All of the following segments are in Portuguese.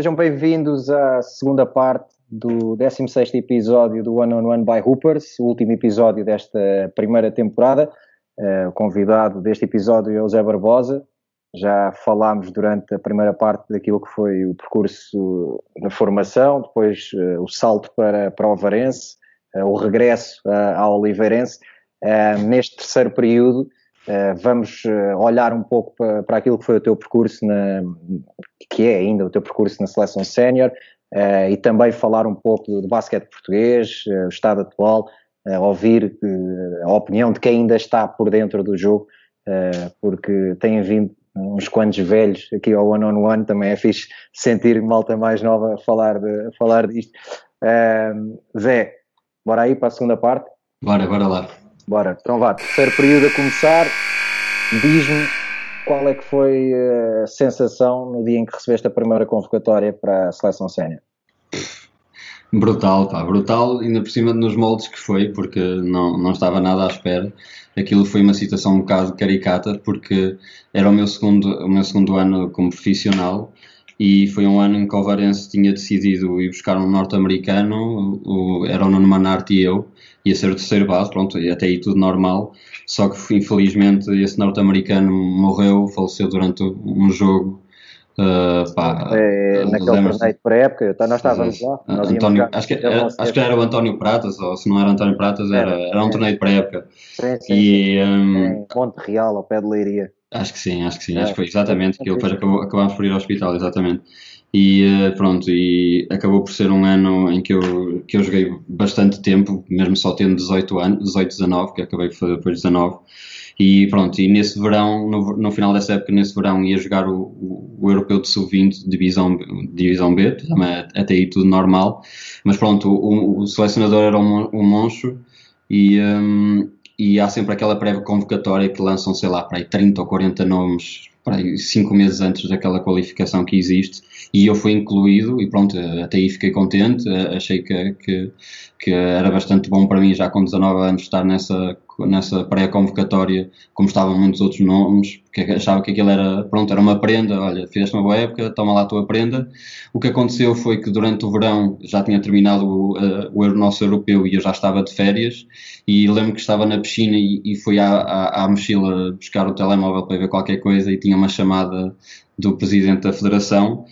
Sejam bem-vindos à segunda parte do 16 episódio do One on One by Hoopers, o último episódio desta primeira temporada. Uh, o convidado deste episódio é o Zé Barbosa. Já falámos durante a primeira parte daquilo que foi o percurso na formação, depois uh, o salto para, para o Varense, uh, o regresso ao Oliveirense. neste terceiro período, vamos olhar um pouco para aquilo que foi o teu percurso, na, que é ainda o teu percurso na seleção sénior, uh, e também falar um pouco do, do basquete português, o estado atual, ouvir a opinião de quem ainda está por dentro do jogo, porque têm vindo uns quantos velhos aqui ao One on One, também é fixe sentir malta mais nova a falar, de, a falar disto. Zé, bora aí para a segunda parte? Bora, bora lá. Bora, então vá, terceiro período a começar. Diz-me qual é que foi a sensação no dia em que recebeste a primeira convocatória para a seleção sénior? Brutal, pá, brutal, ainda por cima nos moldes que foi, porque não, não estava nada à espera. Aquilo foi uma situação um bocado caricata, porque era o meu segundo, o meu segundo ano como profissional e foi um ano em que o Varense tinha decidido ir buscar um norte-americano, era o Nuno Manarte e eu, ia ser o terceiro base, pronto, e até aí tudo normal, só que infelizmente esse norte-americano morreu, faleceu durante um jogo Uh, pá, é, naquele torneio de pré-época, nós estávamos lá. Nós António, acho, que era, acho que era o António Pratas, ou se não era António Pratas, era, era, era um torneio de pré-época. Sim, sim, e, sim. Um, em Monte Real, ao pé de Leiria. Acho que sim, acho que sim, é. acho que foi exatamente aquilo, depois acabou, acabámos por ir ao hospital, exatamente. E uh, pronto, e acabou por ser um ano em que eu, que eu joguei bastante tempo, mesmo só tendo 18 anos, 18, 19, que acabei por fazer depois 19. E pronto, e nesse verão, no, no final dessa época, nesse verão, ia jogar o, o, o Europeu de Sub-20, divisão, divisão B, até aí tudo normal. Mas pronto, o, o selecionador era um, um monstro e, um, e há sempre aquela prévia convocatória que lançam, sei lá, para aí 30 ou 40 nomes, para aí 5 meses antes daquela qualificação que existe, e eu fui incluído, e pronto, até aí fiquei contente, achei que, que, que era bastante bom para mim, já com 19 anos, estar nessa nessa pré-convocatória, como estavam muitos outros nomes, porque achava que aquilo era, pronto, era uma prenda, olha, fizeste uma boa época, toma lá a tua prenda. O que aconteceu foi que durante o verão já tinha terminado o, uh, o nosso europeu e eu já estava de férias e lembro que estava na piscina e, e fui à, à, à mochila buscar o telemóvel para ver qualquer coisa e tinha uma chamada do presidente da federação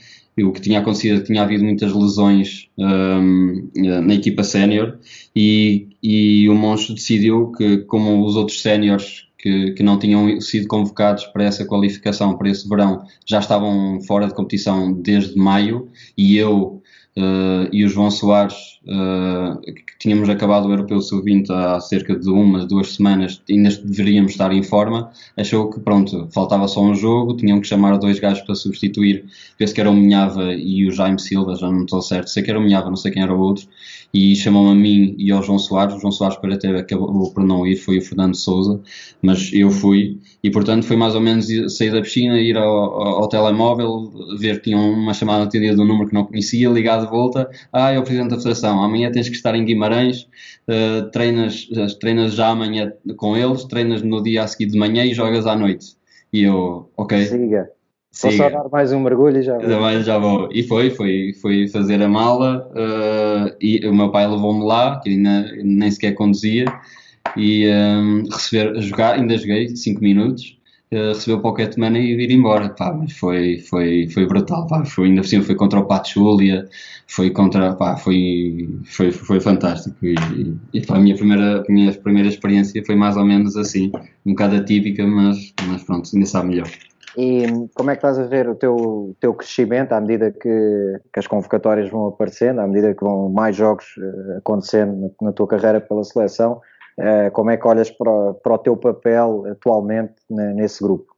o que tinha acontecido tinha havido muitas lesões um, na equipa sénior e, e o Moncho decidiu que, como os outros séniores que, que não tinham sido convocados para essa qualificação, para esse verão, já estavam fora de competição desde maio e eu uh, e o João Soares, uh, que tínhamos acabado o Europeu Sub-20 há cerca de uma, duas semanas, ainda deveríamos estar em forma, achou que pronto, faltava só um jogo, tinham que chamar dois gajos para substituir, penso que era o Minhava e o Jaime Silva, já não estou certo, sei que era o Minhava, não sei quem era o outro, e chamou-me a mim e ao João Soares, o João Soares para ter acabou por não ir, foi o Fernando Souza, mas eu fui, e portanto foi mais ou menos sair da piscina, ir ao, ao, telemóvel, ver que tinham uma chamada atendida de um número que não conhecia, ligar de volta, ah, é o Presidente da Federação, amanhã tens que estar em Guimarães, uh, treinas, treinas já amanhã com eles, treinas no dia a seguir de manhã e jogas à noite. E eu, ok. Siga. Vou só dar mais um mergulho e já vou. Já vou. E foi, foi, foi fazer a mala uh, e o meu pai levou-me lá, que ainda nem sequer conduzia, e um, receber, jogar, ainda joguei 5 minutos, uh, receber o Pocket Money e vir embora. Pá, mas foi, foi, foi brutal. Pá, foi, ainda por cima foi contra o Pachulia, foi contra. Pá, foi, foi, foi fantástico. E, e pá, a minha primeira, minha primeira experiência foi mais ou menos assim, um bocado atípica, mas, mas pronto, ainda sabe melhor. E como é que estás a ver o teu, teu crescimento à medida que, que as convocatórias vão aparecendo, à medida que vão mais jogos uh, acontecendo na, na, tua carreira pela seleção? Uh, como é que olhas para, para o teu papel atualmente nesse grupo?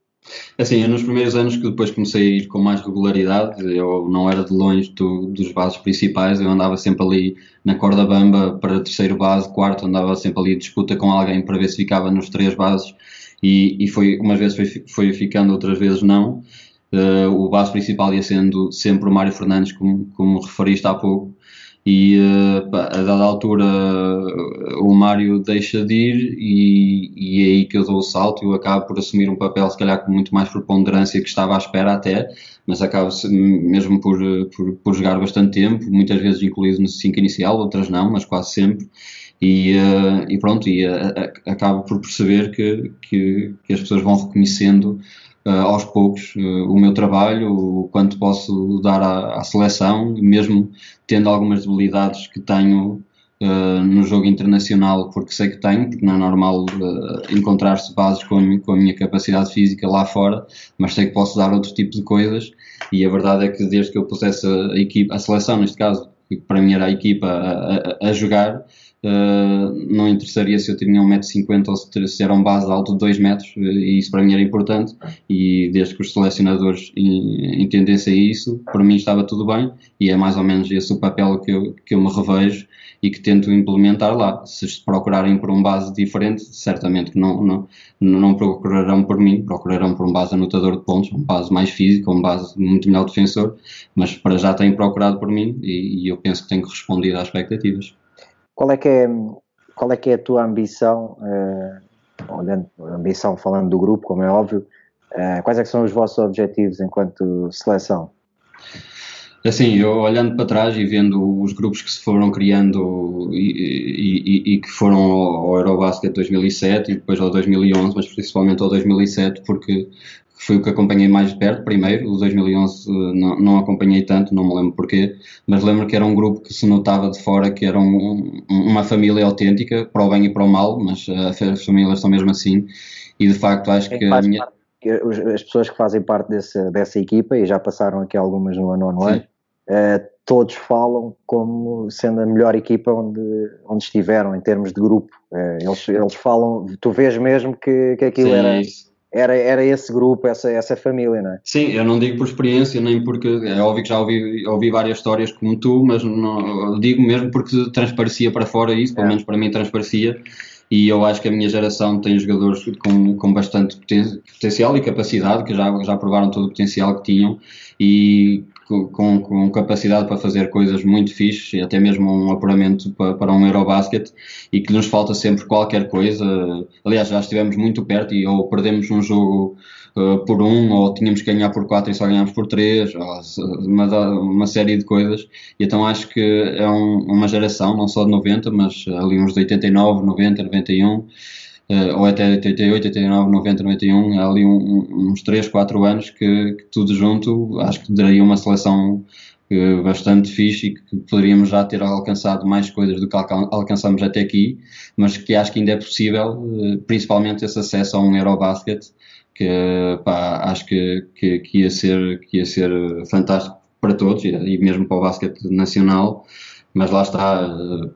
Assim, eu nos primeiros anos que depois comecei a ir com mais regularidade, eu não era de longe do, dos bases principais, eu andava sempre ali na corda bamba para terceiro base, quarto, andava sempre ali disputa com alguém para ver se ficava nos três bases e, e foi, umas vezes foi, foi ficando, outras vezes não. Uh, o base principal ia sendo sempre o Mário Fernandes, como, como referiste há pouco. e uh, a dada altura o Mário deixa de ir e, e é aí que eu dou o salto eu acabo por assumir um papel se calhar com muito mais preponderância que estava à espera até, mas acabo mesmo por, por, por jogar bastante tempo, muitas vezes incluído no 5 inicial, outras não, mas quase sempre e, uh, e pronto, e uh, acabo por perceber que, que, que, as pessoas vão reconhecendo uh, aos poucos o meu trabalho, o quanto posso dar à, à, seleção, mesmo tendo algumas debilidades que tenho no jogo internacional, porque sei que tenho, porque não é normal encontrar-se bases com, com a minha capacidade física lá fora, mas sei que posso dar outro tipo de coisas, e a verdade é que desde que eu pusesse a, equipa, a seleção, neste caso, que para mim era a equipa a, a, a jogar, Uh, não interessaria se eu tinha 1,50m ou se era um base alto de 2 metros, e isso para mim era importante. E desde que os selecionadores entendessem isso, para mim estava tudo bem, e é mais ou menos esse o papel que eu, que eu me revejo e que tento implementar lá. Se procurarem por um base diferente, certamente que não, não, não procurarão por mim, procurarão por um base anotador de pontos, um base mais físico, um base muito melhor defensor, mas para já têm procurado por mim e, e eu penso que tenho respondido às expectativas. Qual é que é, qual é, que é a tua ambição, uh, olhando, ambição falando do grupo, como é óbvio, uh, quais é são os vossos objetivos enquanto seleção? Assim, eu olhando para trás e vendo os grupos que se foram criando e, e, e que foram ao Eurobasket 2007 e depois ao 2011, mas principalmente ao 2007, porque foi o que acompanhei mais de perto. Primeiro, o 2011 eh, não, não acompanhei tanto, não me lembro porquê, mas lembro que era um grupo que se notava de fora que era um, uma família autêntica, para o bem e para o mal, mas uh, as famílias são mesmo assim, e de facto acho que a minha... As pessoas que fazem parte desse, dessa equipa, e já passaram aqui algumas no ano ano, uh, todos falam como sendo a melhor equipa onde, onde estiveram em termos de grupo. Eles, eles falam, tu vês mesmo que, que aquilo Sim, era... Isso era, era esse grupo, essa, essa família, não é? Sim, eu não digo por experiência, nem porque é óbvio que já ouvi, ouvi várias histórias como tu, mas não, digo mesmo porque transparecia para fora isso, pelo é. menos para mim transparecia, e eu acho que a minha geração tem jogadores com, com bastante potencial e capacidade, que já, já provaram todo o potencial que tinham, e com, com, capacidade para fazer coisas muito fixes até mesmo um apuramento para, para um Eurobasket e que nos falta sempre qualquer coisa. Aliás, já estivemos muito perto e ou perdemos um jogo uh, por um ou tínhamos que ganhar por quatro e só ganhámos por três, uma, uma série de coisas. E então acho que é um, uma geração, não só de 90, mas ali uns de 89, 90, 91 uh, ou até 88, 89, 90, 91, há ali um, uns 3, 4 anos que, que, tudo junto acho que daria uma seleção uh, bastante fixe e que poderíamos já ter alcançado mais coisas do que alcan alcançamos até aqui, mas que acho que ainda é possível, uh, principalmente esse acesso a um Eurobasket, que pá, acho que, que, que, ia ser, que ia ser fantástico para todos e mesmo para o basquete nacional mas lá está,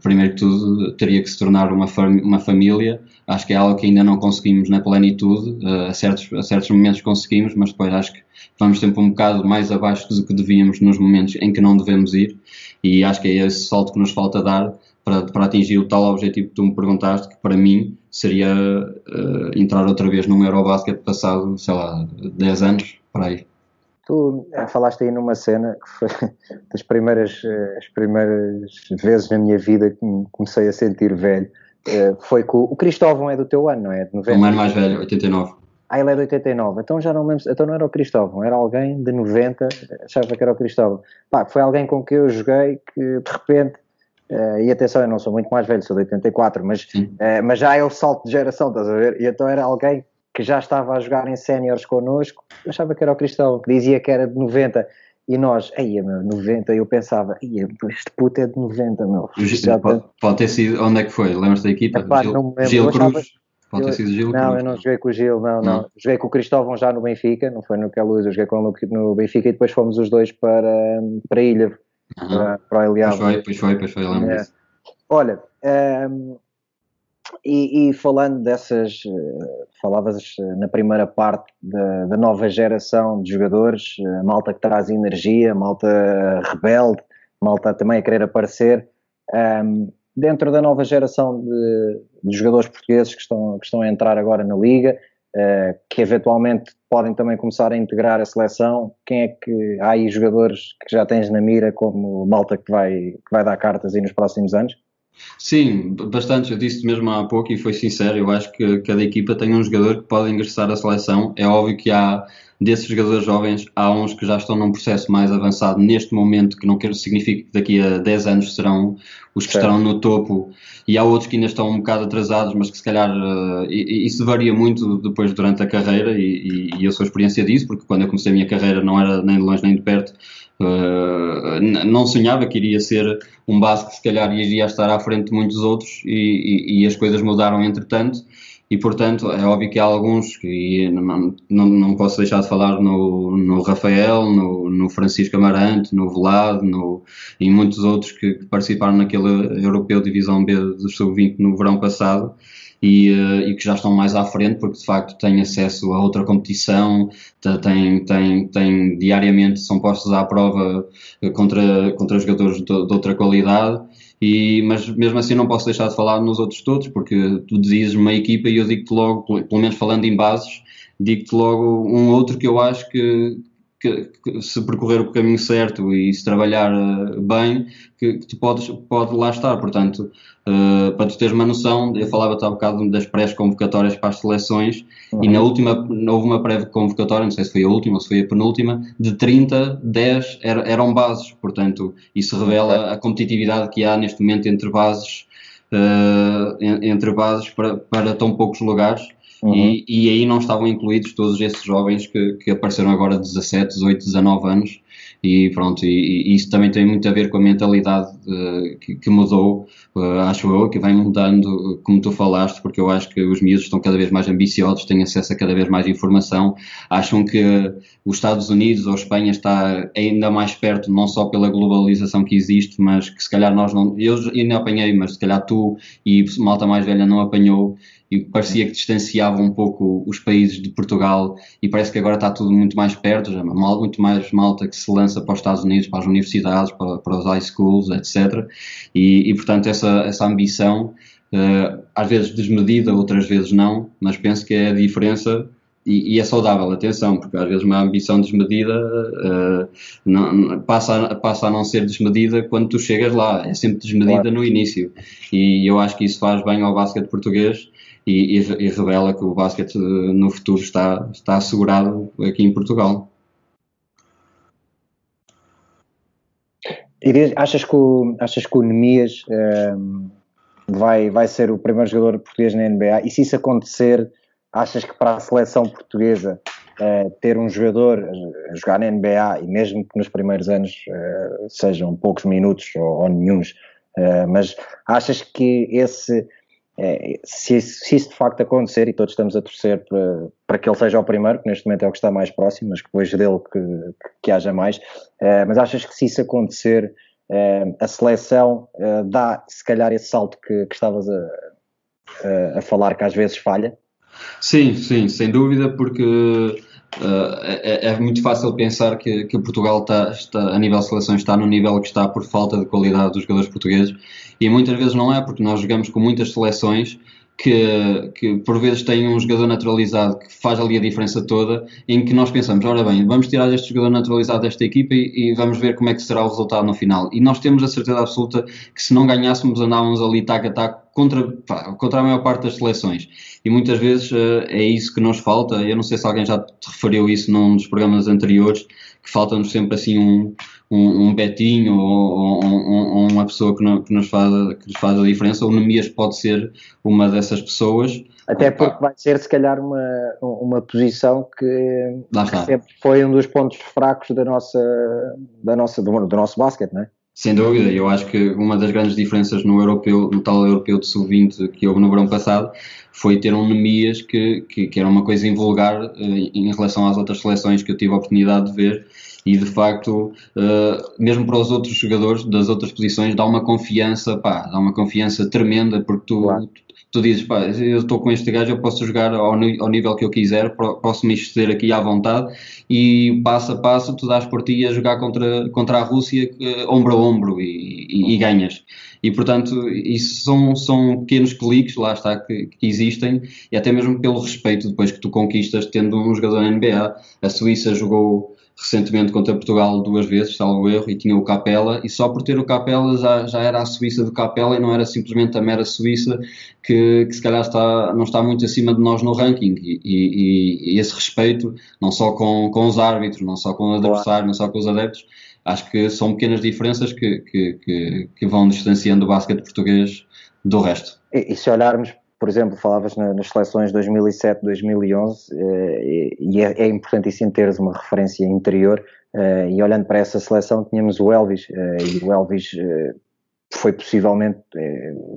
primeiro que tudo, teria que se tornar uma, fam uma família. Acho que é algo que ainda não conseguimos na plenitude, a certos, a certos momentos conseguimos, mas depois acho que vamos sempre um bocado mais abaixo do que devíamos nos momentos em que não devemos ir, e acho que é esse salto que nos falta dar para, para atingir o tal objetivo que tu me perguntaste, que para mim seria uh, entrar outra vez num Eurobasket passado, sei lá, 10 anos, para aí. Tu eh, falaste aí numa cena que foi das primeiras, eh, as primeiras vezes na minha vida que me comecei a sentir velho. Eh, foi que o Cristóvão é do teu ano, não é? De 90. Um ano mais velho, 89. Ah, ele é de 89. Então já não lembro. Então não era o Cristóvão, era alguém de 90. Achava que era o Cristóvão. Pá, foi alguém com quem eu joguei que de repente. Uh, e atenção, eu não sou muito mais velho, sou de 84, mas, uh, mas já é o salto de geração, estás a ver? E então era alguém que já estava a jogar em séniores connosco, achava que era o Cristóvão, que dizia que era de 90. E nós, aí meu, 90, eu pensava, este puto é de 90, meu. Já pode, pode, ter sido, onde é que foi? Lembras da equipa? Epá, Gil, Gil Cruz? Achava, pode ter sido Gil Não, Cruz, eu não joguei com o Gil, não, não, não. Joguei com o Cristóvão já no Benfica, não foi no Queluz, eu joguei com ele no Benfica e depois fomos os dois para, para a Ilha, uhum. para, para o. Pois foi, pois foi, pois foi, lembro é. Olha, um, e, e, falando dessas, eh, falavas eh, na primeira parte da, da, nova geração de jogadores, eh, malta que traz energia, malta rebelde, malta também a querer aparecer. Um, ehm, dentro da nova geração de, de, jogadores portugueses que estão, que estão a entrar agora na Liga, uh, que eventualmente podem também começar a integrar a seleção? Quem é que há aí jogadores que já tens na mira como malta que vai, que vai dar cartas aí nos próximos anos? Sim, bastante. Eu disse mesmo há pouco e foi sincero. Eu acho que cada equipa tem um jogador que pode ingressar à seleção. É óbvio que há desses jogadores jovens, há uns que já estão num processo mais avançado neste momento, que não quero significa que daqui a 10 anos serão os que certo. estarão no topo, e há outros que ainda estão um bocado atrasados, mas que se calhar uh, isso varia muito depois durante a carreira, e, e, e eu sou experiência disso, porque quando eu comecei a minha carreira não era nem de longe nem de perto Uh, não sonhava que iria ser um base que se calhar iria estar à frente de muitos outros e, e, e as coisas mudaram entretanto. E portanto é óbvio que há alguns que não, não, não posso deixar de falar no, no Rafael, no, no Francisco Amarante, no Velado no, e muitos outros que, que participaram naquele Europeu Divisão B do Sub-20 no verão passado e, uh, e, que já estão mais à frente, porque de facto têm acesso a outra competição, têm, têm, têm diariamente são postos à prova eh, contra, contra jogadores de, de outra qualidade. E, mas mesmo assim não posso deixar de falar nos outros todos, porque tu dizes uma equipa e eu digo-te logo, pelo menos falando em bases, digo-te logo um outro que eu acho que, que, que, se percorrer o caminho certo e se trabalhar uh, bem, que, que, tu podes pode lá estar. Portanto, uh, para tu teres uma noção, eu falava-te há um bocado das pré-convocatórias para as seleções uhum. e na última, houve uma pré-convocatória, não sei se foi a última ou se foi a penúltima, de 30, 10 era, eram bases. Portanto, isso revela a competitividade que há neste momento entre bases. Uh, entre bases para, para tão poucos lugares Uhum. E, e, aí não estavam incluídos todos esses jovens que, que apareceram agora de 17, 18, 19 anos. E pronto, e, e isso também tem muito a ver com a mentalidade uh, que, que, mudou, uh, acho eu, que vem mudando, como tu falaste, porque eu acho que os miúdos estão cada vez mais ambiciosos, têm acesso a cada vez mais informação, acham que os Estados Unidos ou Espanha está ainda mais perto, não só pela globalização que existe, mas que se calhar nós não, eu ainda apanhei, mas se calhar tu e malta mais velha não apanhou, e parecia que distanciava um pouco os países de Portugal e parece que agora está tudo muito mais perto, já muito mais malta que se lança para os Estados Unidos, para as universidades, para, para os high schools, etc. E, e portanto essa, essa ambição, uh, às vezes desmedida, outras vezes não, mas penso que é a diferença e, e, é saudável, atenção, porque às vezes uma ambição desmedida uh, não, passa, a, passa a não ser desmedida quando tu chegas lá, é sempre desmedida claro. no início. E eu acho que isso faz bem ao basquete português e, e, e, revela que o basquete no futuro está, está assegurado aqui em Portugal. Achas que o, achas que o Nemias um, vai, vai ser o primeiro jogador português na NBA? E se isso acontecer, achas que para a seleção portuguesa uh, ter um jogador a jogar na NBA e mesmo que nos primeiros anos uh, sejam poucos minutos ou, ou nenhums, uh, mas achas que esse é, se, se, isso de facto acontecer, e todos estamos a torcer para, para que ele seja o primeiro, que neste momento é o que está mais próximo, mas que depois dele que, que haja mais, é, mas achas que se isso acontecer, é, a seleção é, dá se calhar esse salto que, que estavas a, a, a, falar que às vezes falha? Sim, sim, sem dúvida, porque Uh, é, é, muito fácil pensar que, que Portugal está, está, a nível de seleção está no nível que está por falta de qualidade dos jogadores portugueses. E muitas vezes não é, porque nós jogamos com muitas seleções que, que por vezes têm um jogador naturalizado que faz ali a diferença toda, em que nós pensamos, ora bem, vamos tirar este jogador naturalizado desta equipa e, e, vamos ver como é que será o resultado no final. E nós temos a certeza absoluta que se não ganhássemos andávamos ali tac a tac contra, contra a maior parte das seleções. E muitas vezes uh, é isso que nos falta. Eu não sei se alguém já te referiu isso num dos programas anteriores, que falta-nos sempre assim um, um, um Betinho ou, ou, ou, uma pessoa que, não, que, nos faz, que nos faz a diferença. O Nemias pode ser uma dessas pessoas. Até porque vai ser, se calhar, uma, uma posição que, que sempre foi um dos pontos fracos da nossa, da nossa, do, do nosso basquete, não é? Sem dúvida, eu acho que uma das grandes diferenças no europeu, no tal europeu de sub-20 que houve no verão passado, foi ter um Nemias que, que, que era uma coisa invulgar uh, em relação às outras seleções que eu tive a oportunidade de ver e de facto, uh, mesmo para os outros jogadores das outras posições, dá uma confiança, pá, dá uma confiança tremenda, porque tu, claro. tu, tu, dizes, pá, eu estou com este gajo, eu posso jogar ao, ao nível que eu quiser, posso me exceder aqui à vontade e passo a passo tu dás por ti a jogar contra, contra a Rússia uh, ombro a ombro e, e, e ganhas. E, portanto, isso são, são pequenos cliques, lá está, que, que, existem, e até mesmo pelo respeito depois que tu conquistas tendo um jogador na NBA. A Suíça jogou recentemente contra Portugal duas vezes, salvo erro, e tinha o Capela, e só por ter o Capela já, já era a Suíça do Capela e não era simplesmente a mera Suíça que, que se calhar está, não está muito acima de nós no ranking. E, e, e esse respeito, não só com, com os árbitros, não só com os adversários, não só com os adeptos, acho que são pequenas diferenças que, que, que, que vão distanciando o basquete português do resto. E, e se olharmos por exemplo, falavas nas seleções 2007, 2011, eh, e é, é importantíssimo teres uma referência interior. Eh, e olhando para essa seleção, tínhamos o Elvis, eh, e o Elvis foi possivelmente,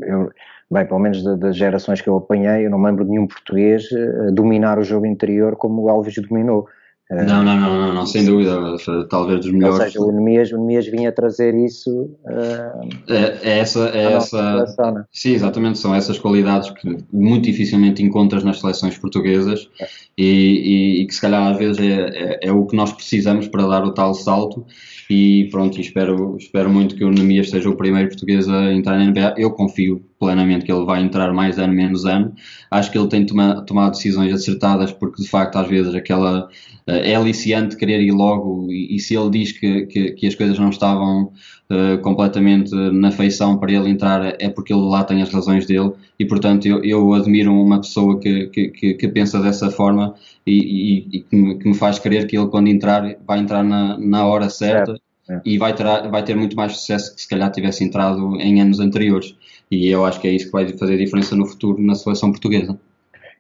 eu, bem, pelo menos das gerações que eu apanhei, eu não lembro de nenhum português dominar o jogo interior como o Elvis dominou. Não, não, não, não, não, sem dúvida, talvez dos melhores. Ou seja, o Nemias, o Nemias vinha trazer isso. Uh, é, é, essa, é essa. Né? Sim, exatamente, são essas qualidades que muito dificilmente encontras nas seleções portuguesas é. e, e, e, que se calhar às vezes é, é, é, o que nós precisamos para dar o tal salto. E pronto, espero, espero muito que o Nemias seja o primeiro português a entrar na NBA. Eu confio plenamente que ele vai entrar mais ano menos ano. Acho que ele tem toma, tomado decisões acertadas porque de facto às vezes aquela é aliciante querer ir logo e, e se ele diz que, que, que, as coisas não estavam uh, completamente na feição para ele entrar é porque ele lá tem as razões dele e portanto eu, eu admiro uma pessoa que, que, que pensa dessa forma e, e, e que, me, que, me, faz crer que ele quando entrar vai entrar na, na hora certa é. e vai ter, vai ter muito mais sucesso que se calhar tivesse entrado em anos anteriores e eu acho que é isso que vai fazer diferença no futuro na seleção portuguesa.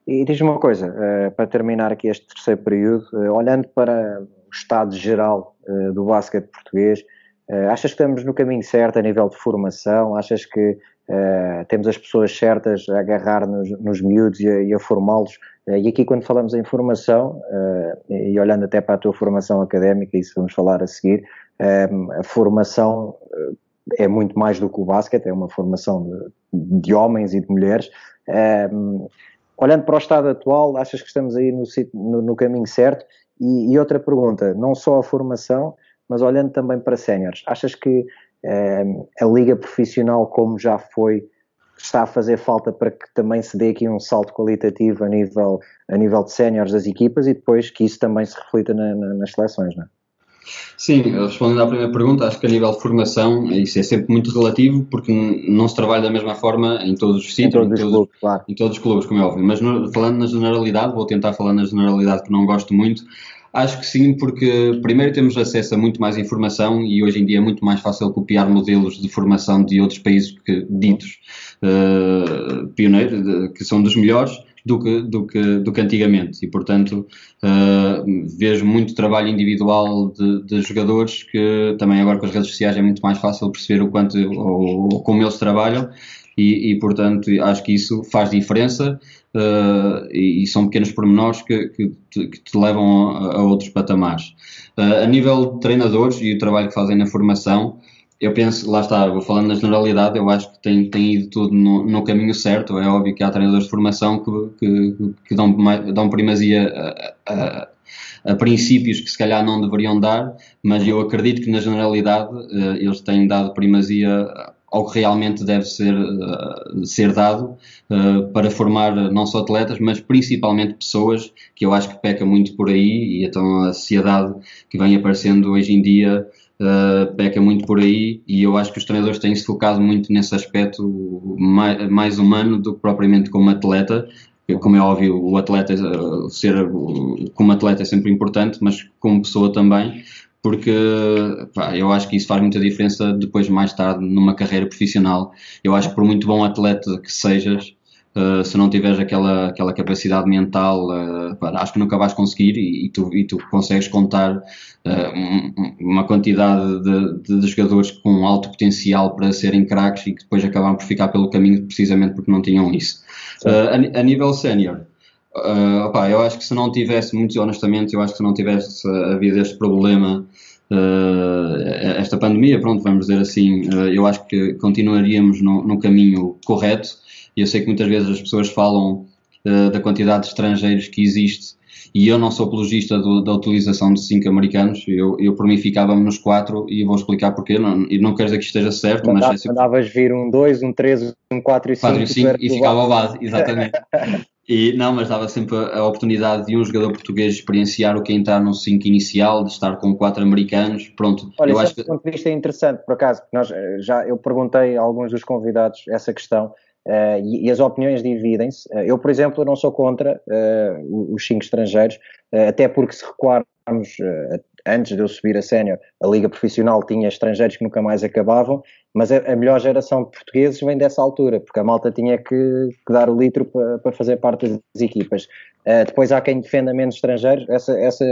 E diz-me uma coisa, uh, para terminar aqui este terceiro período, uh, olhando para o estado geral do basquete português, achas que estamos no caminho certo a nível de formação? Achas que temos as pessoas certas a agarrar nos, nos miúdos e a, a formá-los? e aqui quando falamos em formação, e olhando até para a tua formação académica, isso vamos falar a seguir, a formação é muito mais do que o basquete, é uma formação de, de homens e de mulheres olhando para o estado atual, achas que estamos aí no, no, no caminho certo? E, e, outra pergunta, não só a formação, mas olhando também para séniores, achas que eh, a liga profissional, como já foi, está a fazer falta para que também se dê aqui um salto qualitativo a nível, a nível de séniores das equipas e depois que isso também se reflita na, na, nas seleções, não é? Sim, respondendo à primeira pergunta, acho que a nível de formação isso é sempre muito relativo porque não se trabalha da mesma forma em todos os sítios, em todos, em todos, clubes, claro. em todos os clubes, como é óbvio. Mas no, falando na generalidade, vou tentar falar na generalidade que não gosto muito, acho que sim, porque primeiro temos acesso a muito mais informação e hoje em dia é muito mais fácil copiar modelos de formação de outros países que, ditos uh, pioneiros, de, que são dos melhores do que, do que, do que antigamente. E, portanto, uh, vejo muito trabalho individual de, de, jogadores que também agora com as redes sociais é muito mais fácil perceber o quanto ou, ou como eles trabalham. E, e, portanto acho que isso faz diferença uh, e, e, são pequenos pormenores que, que, te, que te levam a, a, outros patamares. Uh, a nível de treinadores e o trabalho que fazem na formação, eu penso, lá está, vou falando na generalidade, eu acho que tem, tem ido tudo no, no caminho certo. É óbvio que há treinadores de formação que, que, que dão, dão primazia a, a, a, princípios que se calhar não deveriam dar, mas eu acredito que na generalidade uh, eles têm dado primazia ao que realmente deve ser, uh, ser dado uh, para formar não só atletas, mas principalmente pessoas, que eu acho que peca muito por aí, e então a sociedade que vem aparecendo hoje em dia uh, peca muito por aí e eu acho que os treinadores têm se focado muito nesse aspecto mais, mais humano do que propriamente como atleta. Como é óbvio, o atleta ser como atleta é sempre importante, mas como pessoa também, porque pá, eu acho que isso faz muita diferença depois, mais tarde, numa carreira profissional. Eu acho que por muito bom atleta que sejas, Uh, se não tiveres aquela, aquela capacidade mental, uh, acho que nunca vais conseguir e, e, tu, e tu consegues contar uh, uma quantidade de, de, de, jogadores com alto potencial para serem craques e que depois acabam por ficar pelo caminho precisamente porque não tinham isso. A, a, nível sénior, eu acho que se não tivesse, muito honestamente, eu acho que se não tivesse havido este problema esta pandemia, pronto, vamos dizer assim, eu acho que continuaríamos no, no caminho correto. E eu sei que muitas vezes as pessoas falam da quantidade de estrangeiros que existe. E eu não sou apologista do, da utilização de cinco americanos, eu, eu por mim ficava-me nos quatro e vou explicar porquê, não, e não quero dizer que esteja certo, Mandava, mas... Mandavas vir um 2, um 3, um 4 e 5 4 e 5 e ficava ao base, exatamente. E, não, mas dava sempre a, a, oportunidade de um jogador português experienciar o que é entrar no 5 inicial, de estar com quatro americanos, pronto. Olha, eu acho que... ponto de vista é interessante, por acaso, porque nós eh, já, eu perguntei a alguns dos convidados essa questão, Uh, e, e, as opiniões dividem-se. Uh, eu, por exemplo, não sou contra uh, os cinco estrangeiros, até porque se recuarmos antes de eu subir a sénior, a liga profissional tinha estrangeiros que nunca mais acabavam, mas a, melhor geração de portugueses vem dessa altura, porque a malta tinha que, que dar o litro para, para fazer parte das equipas. Uh, depois há quem defenda menos estrangeiros. Essa, essa,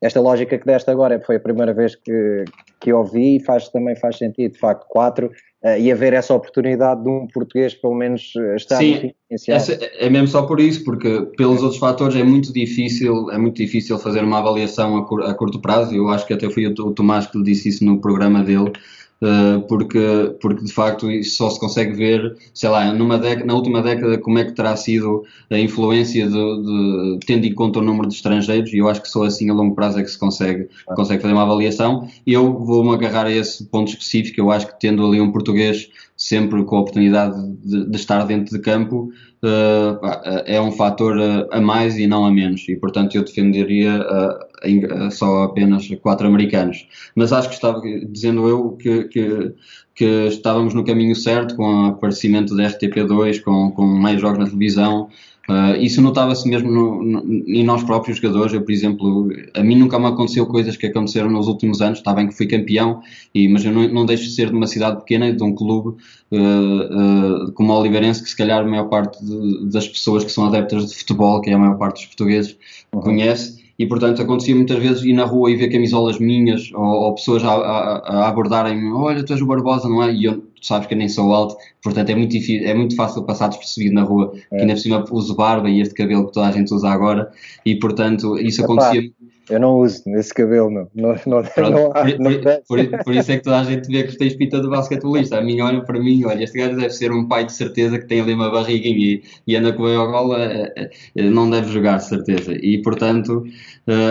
esta lógica que deste agora foi a primeira vez que, que ouvi e faz, também faz sentido. De facto, quatro uh, e haver essa oportunidade de um português pelo menos estar Sim, essa, é mesmo só por isso, porque pelos outros fatores é muito difícil, é muito difícil fazer uma avaliação a, cur, a curto prazo. Eu acho que até foi o, o Tomás que lhe disse isso no programa dele. Uh, porque, porque de facto isso só se consegue ver, sei lá, numa década, na última década, como é que terá sido a influência de, de, tendo em conta o número de estrangeiros, e eu acho que só assim a longo prazo é que se consegue, consegue fazer uma avaliação. Eu vou-me agarrar a esse ponto específico, eu acho que tendo ali um português sempre com a oportunidade de, de estar dentro de campo, uh, é um fator a mais e não a menos, e portanto eu defenderia uh, só apenas quatro americanos. Mas acho que estava dizendo eu que, que, que estávamos no caminho certo com o aparecimento da RTP2, com, com mais jogos na televisão, Uh, isso notava-se mesmo no, no, em nós próprios jogadores. Eu, por exemplo, a mim nunca me aconteceu coisas que aconteceram nos últimos anos. Está bem que fui campeão, e, mas eu não, não deixo de ser de uma cidade pequena, de um clube uh, uh, como o Oliveirense, que se calhar a maior parte de, das pessoas que são adeptas de futebol, que é a maior parte dos portugueses, uhum. conhece. E, portanto, acontecia muitas vezes ir na rua e ver camisolas minhas ou, ou pessoas a, a, a abordarem-me: Olha, tu és o Barbosa, não é? E eu, tu sabes que eu nem sou alto, portanto é muito, difícil, é muito fácil passar despercebido na rua, é. que ainda por cima uso barba e este cabelo que toda a gente usa agora, e portanto isso Epá, acontecia. Eu não uso esse cabelo, não. não, não, Pronto, não, há, por, não por, por, isso é que toda a gente vê que tens pinta de basquetebolista. A mim olha para mim, olha, este gajo deve ser um pai de certeza que tem ali uma barriguinha e, e anda com a gola, eh, eh, não deve jogar, de certeza. E portanto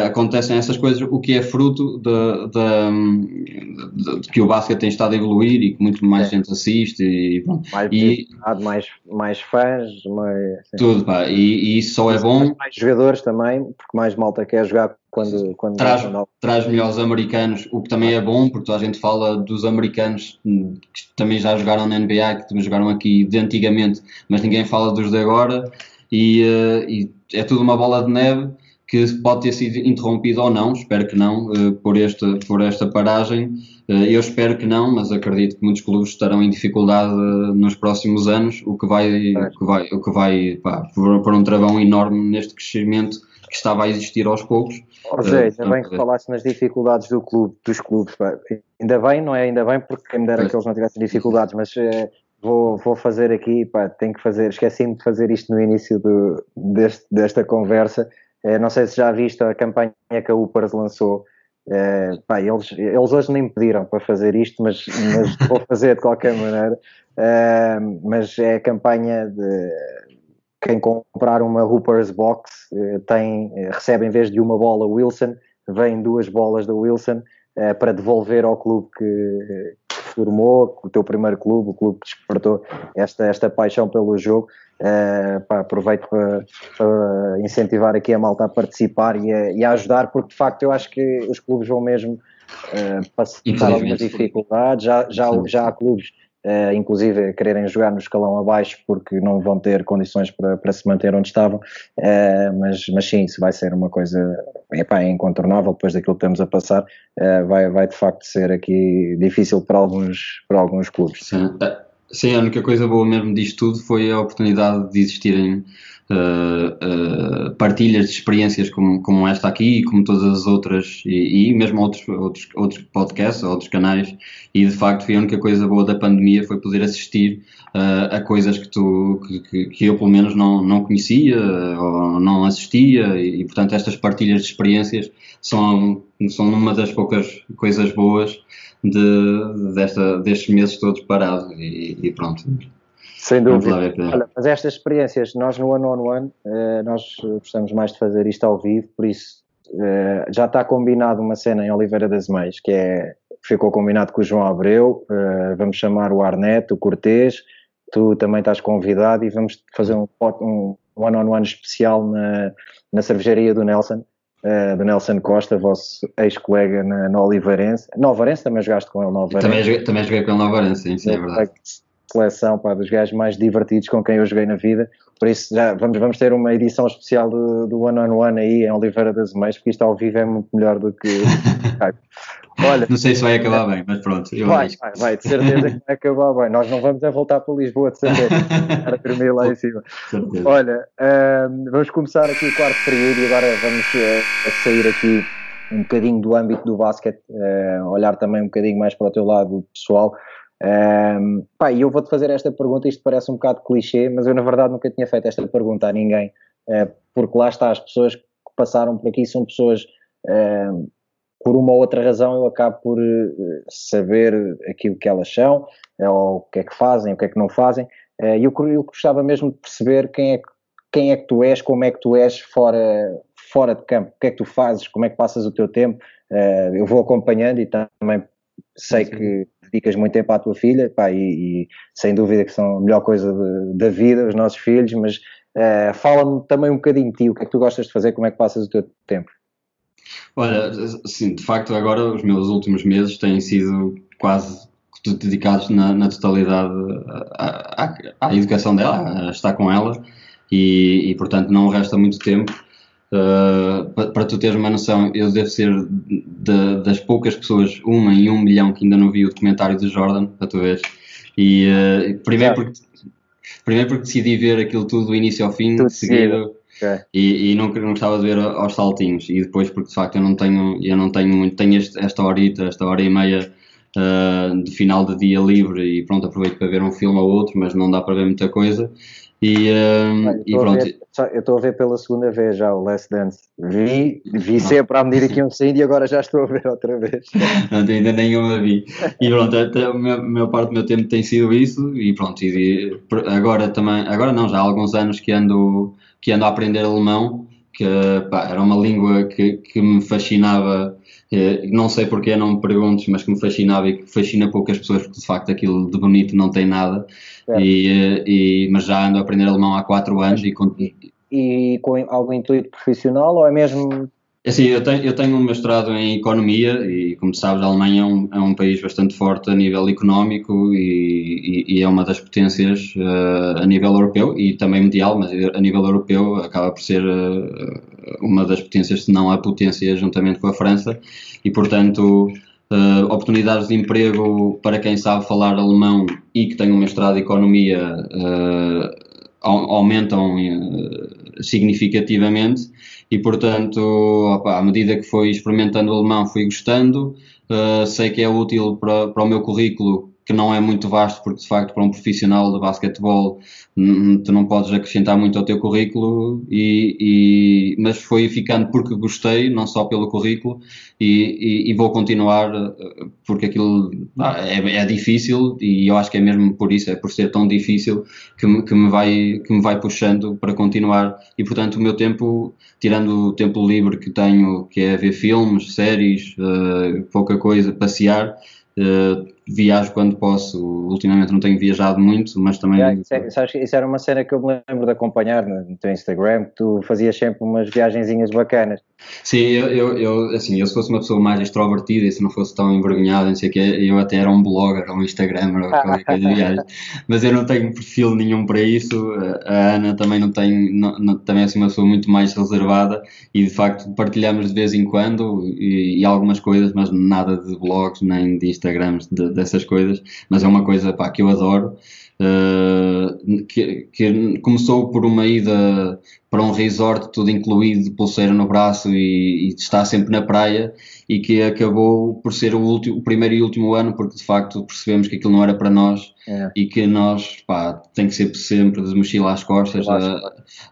acontecem essas coisas, o que é fruto de, de, de, de, que o basquete tem estado a evoluir e que muito mais é. gente assiste e pronto. Mais, e, mais, mais fãs, mais, tudo, pá, e, e isso só é bom. Mais jogadores também, porque mais malta quer jogar quando, quando traz, traz melhores americanos, o que também é bom, porque a gente fala dos americanos que também já jogaram na NBA, que também jogaram aqui de antigamente, mas ninguém fala dos de agora, e, uh, e é tudo uma bola de neve que pode ter sido interrompido ou não, espero que não, uh, por, esta, por esta paragem. Uh, eu espero que não, mas acredito que muitos clubes estarão em dificuldade nos próximos anos, o que vai, o que vai, o que vai pá, por, por um travão enorme neste crescimento que estava a existir aos poucos. Oh, Zé, ainda bem que falaste nas dificuldades do clube, dos clubes. Pá. Ainda bem, não é? Ainda bem, porque quem me dera pois. que eles não tivessem dificuldades, mas vou, vou fazer aqui, pá, tenho que fazer, esqueci-me de fazer isto no início do, deste, desta conversa é, não sei se já viste a campanha que a Upers lançou. É, pá, eles, eles hoje nem pediram para fazer isto, mas, mas vou fazer de qualquer maneira. É, mas é a campanha de quem comprar uma Hoopers Box tem, recebe em vez de uma bola Wilson, vem duas bolas da Wilson para devolver ao clube que, que formou, o teu primeiro clube, o clube que despertou esta, esta paixão pelo jogo. Uh, pá, aproveito para, para, incentivar aqui a malta a participar e a, e a, ajudar, porque de facto eu acho que os clubes vão mesmo uh, passar algumas dificuldades. Já, já, já há clubes, uh, inclusive, quererem jogar no escalão abaixo porque não vão ter condições para, para se manter onde estavam. Uh, mas, mas sim, isso vai ser uma coisa epá, incontornável depois daquilo que estamos a passar. vai, vai de facto ser aqui difícil para alguns, para alguns clubes. Sim. Sim, a única coisa boa mesmo disto tudo foi a oportunidade de existirem uh, uh, partilhas de experiências como, como esta aqui e como todas as outras, e, e, mesmo outros, outros, outros podcasts, outros canais, e de facto foi a única coisa boa da pandemia foi poder assistir uh, a coisas que, tu, que, que, eu pelo menos não, não conhecia ou não assistia, e, e portanto estas partilhas de experiências são são uma das poucas coisas boas de, desta, destes meses todos parados e, e pronto. Sem dúvida. Olha, mas estas experiências, nós no One on One, uh, nós gostamos mais de fazer isto ao vivo, por isso uh, já está combinado uma cena em Oliveira das Meias, que é, ficou combinado com o João Abreu, uh, vamos chamar o Arneto, o Cortês, tu também estás convidado e vamos fazer um, um one on one especial na, na cervejaria do Nelson, uh, do Nelson Costa, vosso ex-colega na, na Oliveirense. No Alvarense também jogaste com ele no Alvarense. Também joguei, também joguei com ele no Alvarense, sim, sim, é verdade. Seleção, pá, dos gajos mais divertidos com quem eu joguei na vida. Por isso, já vamos, vamos ter uma edição especial do, do One on One aí em Oliveira das Meias, porque isto ao vivo é muito melhor do que. Olha, não sei se vai acabar bem, mas pronto. vai, vai, vai, de certeza que vai acabar bem. Nós não vamos é voltar para Lisboa de certeza. Para dormir lá em cima. Olha, um, vamos começar aqui o quarto período e agora vamos uh, sair aqui um bocadinho do âmbito do basquete, uh, olhar também um bocadinho mais para o teu lado pessoal. Um, pá, e eu vou-te fazer esta pergunta, isto parece um bocado clichê, mas eu na verdade nunca tinha feito esta pergunta a ninguém, uh, porque lá está, as pessoas que passaram por aqui são pessoas, uh, por uma ou outra razão eu acabo por uh, saber aquilo que elas são, ou o que é que fazem, o que é que não fazem, e eu, eu gostava mesmo de perceber quem é, quem é que tu és, como é que tu és fora, fora de campo, o que é que tu fazes, como é que passas o teu tempo, eu vou acompanhando e também sei que dedicas muito tempo à tua filha, pá, e, e, sem dúvida que são a melhor coisa da vida, os nossos filhos, mas fala-me também um bocadinho de ti, o que é que tu gostas de fazer, como é que passas o teu tempo? Olha, sim, de facto agora os meus últimos meses têm sido quase dedicados na, na totalidade à, à, à, educação dela, a estar com ela, e, e portanto não resta muito tempo. Uh, para, tu teres uma noção, eu devo ser de, das poucas pessoas, uma em um milhão, que ainda não vi o documentário de Jordan, para tu veres. E uh, primeiro, porque, primeiro porque decidi ver aquilo tudo do início ao fim, tudo seguido, okay. e, e não, não gostava de ver aos saltinhos. E depois, porque de facto eu não tenho, eu não tenho muito, tenho este, esta horita, esta hora e meia uh, de final de dia livre, e pronto, aproveito para ver um filme ou outro, mas não dá para ver muita coisa. E, um, e pronto. Ver, eu estou a ver pela segunda vez já o Last Dance. Vi, vi sempre à medida que iam saindo e agora já estou a ver outra vez. Não, ainda nenhuma vi. E pronto, até a maior parte do meu tempo tem sido isso e pronto. E agora também, agora não, já há alguns anos que ando, que ando a aprender alemão, que pá, era uma língua que, que me fascinava eh, não sei porque, não me perguntes, mas que me fascinava e que fascina poucas pessoas, porque de facto aquilo de bonito não tem nada. É. E, e, mas já ando a aprender alemão há 4 anos e, e, e com algum intuito profissional ou é mesmo assim, eu tenho, eu tenho um mestrado em Economia e, como sabes, a Alemanha é um, é um país bastante forte a nível económico e, e, e é uma das potências uh, a nível europeu e também mundial, mas a nível europeu acaba por ser uh, uma das potências, se não a potência, juntamente com a França. E, portanto, uh, oportunidades de emprego para quem sabe falar alemão e que tem um mestrado em Economia aumentam significativamente e portanto, opa, à medida que fui experimentando o alemão, fui gostando. Uh, sei que é útil para, para o meu currículo que não é muito vasto, porque de facto para um profissional de basquetebol tu não podes acrescentar muito ao teu currículo, e, e, mas foi ficando porque gostei, não só pelo currículo, e, e vou continuar porque aquilo é, é, difícil e eu acho que é mesmo por isso, é por ser tão difícil que me, que me, vai, que me vai puxando para continuar. E portanto o meu tempo, tirando o tempo livre que tenho, que é ver filmes, séries, uh, pouca coisa, passear, Uh, viajo quando posso. Ultimamente não tenho viajado muito, mas também. Yeah, é, sabes, isso era uma cena que eu me lembro de acompanhar no, teu Instagram, que tu fazias sempre umas viagenzinhas bacanas. Sim, eu, eu, eu, assim, eu se fosse uma pessoa mais extrovertida e se não fosse tão envergonhado, não sei o quê, eu até era um blogger ou um Instagramer ou qualquer coisa de viagem. Mas eu não tenho perfil nenhum para isso. A Ana também não tem, não, não, também é assim, uma pessoa muito mais reservada e de facto partilhamos de vez em quando e, e algumas coisas, mas nada de blogs nem de Instagrams de, dessas coisas. Mas é uma coisa pá, que eu adoro uh, que, que, começou por uma ida para um resort, tudo incluído, pulseira no braço e, e está sempre na praia, e que acabou por ser o, último, o primeiro e último ano, porque de facto percebemos que aquilo não era para nós é. e que nós, pá, tem que ser sempre de mochila às costas, a,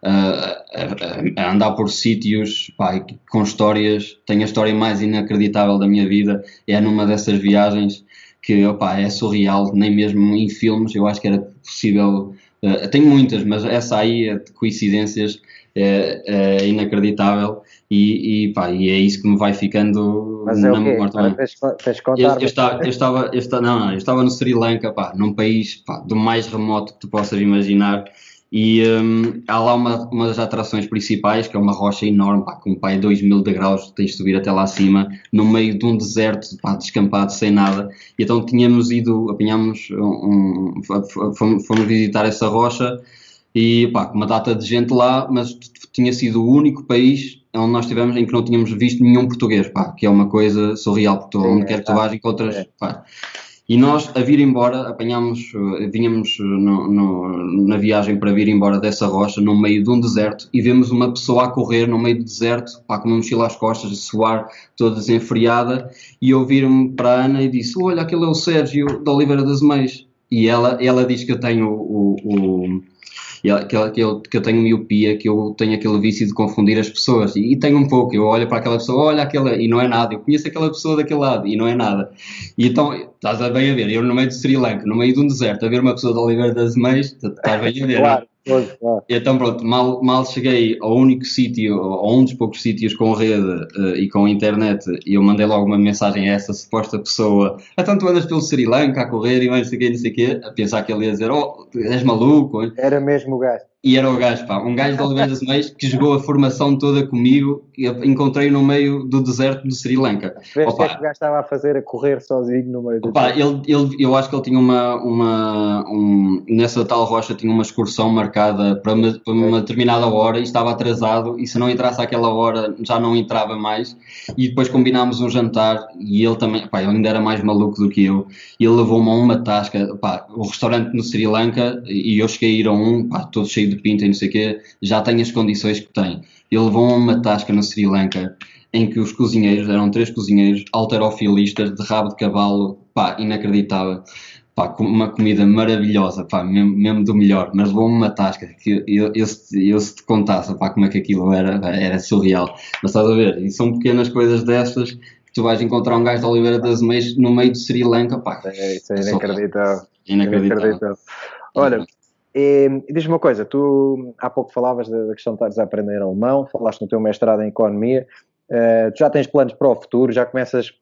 a, a, a, andar por sítios, pá, com histórias. Tenho a história mais inacreditável da minha vida, é numa dessas viagens que, opá, é surreal, nem mesmo em filmes eu acho que era possível. Uh, tenho muitas, mas essa aí é de coincidências é, é inacreditável e, e, pá, e é isso que me vai ficando Mas é na memória também. Contar, eu, eu, estava, eu, estava, eu, estava, não, não, eu estava no Sri Lanka, pá, num país pá, do mais remoto que tu possas imaginar e um, há lá uma, uma das atrações principais, que é uma rocha enorme, pá, com um pai 2 mil degraus, tens de subir até lá acima, no meio de um deserto, pá, descampado, sem nada. E então tínhamos ido, apanhámos, um, um, fomos, fomos visitar essa rocha e pá, uma data de gente lá, mas tinha sido o único país onde nós tivemos em que não tínhamos visto nenhum português, pá, que é uma coisa surreal, porque Sim, onde é, quer que tu vás encontras. É. Pá. E nós, a vir embora, apanhámos, eh, vinhamos no, no, na viagem para vir embora dessa rocha, no meio de um deserto, e vemos uma pessoa a correr no meio do deserto, pá, com uma mochila às costas, a suar, toda desenfreada, e eu vir-me para a Ana e disse: Olha, aquele é o Sérgio da Oliveira das Meias. E ela, ela diz que eu tenho o, o que, eu, que, eu, que eu tenho miopia, que eu tenho aquele vício de confundir as pessoas. E, e, tenho um pouco, eu olho para aquela pessoa, olha aquela, e não é nada. Eu conheço aquela pessoa daquele lado, e não é nada. E então, estás a bem a ver, eu no meio de Sri Lanka, no meio de um deserto, a ver uma pessoa da Oliveira das Meias, estás bem a ver. claro. E então pronto, mal, mal cheguei ao único sítio, a um dos poucos sítios com rede uh, e com internet, e eu mandei logo uma mensagem a essa suposta pessoa. Então tu andas pelo Sri Lanka a correr e mais não sei o quê, não sei o quê, a pensar que ele ia dizer, oh, és maluco. Era mesmo o gajo. E era o gajo, pá, um gajo de Oliveira Meias que jogou a formação toda comigo e encontrei no meio do deserto do Sri Lanka. Vês o que é que o gajo estava a fazer a correr sozinho no meio do opa, ele, ele, Eu acho que ele tinha uma. uma um, nessa tal rocha tinha uma excursão marcada para uma, para uma determinada hora e estava atrasado e se não entrasse àquela hora já não entrava mais. E depois combinámos um jantar e ele também, pá, ele ainda era mais maluco do que eu. E ele levou-me a uma tasca, pá, o restaurante no Sri Lanka e eu cheguei a ir a um, pá, todo cheio de de pinta e não sei o quê, já tem as condições que tem. Ele levou a uma tasca no Sri Lanka em que os cozinheiros, eram três cozinheiros, alterofilistas, de rabo de cavalo, pá, inacreditável. Pá, com uma comida maravilhosa, pá, mesmo, mesmo do melhor, mas levou-me uma tasca que eu, eu, eu, se te contasse, pá, como é que aquilo era, era surreal. Mas estás a ver, e são pequenas coisas destas que tu vais encontrar um gajo da Oliveira das Meias no meio de Sri Lanka, pá. É, isso é inacreditável. Inacreditável. inacreditável. Olha, e, diz-me uma coisa, tu há pouco falavas da, questão de estares a aprender alemão, falaste no teu mestrado em Economia, uh, tu já tens planos para o futuro, já começas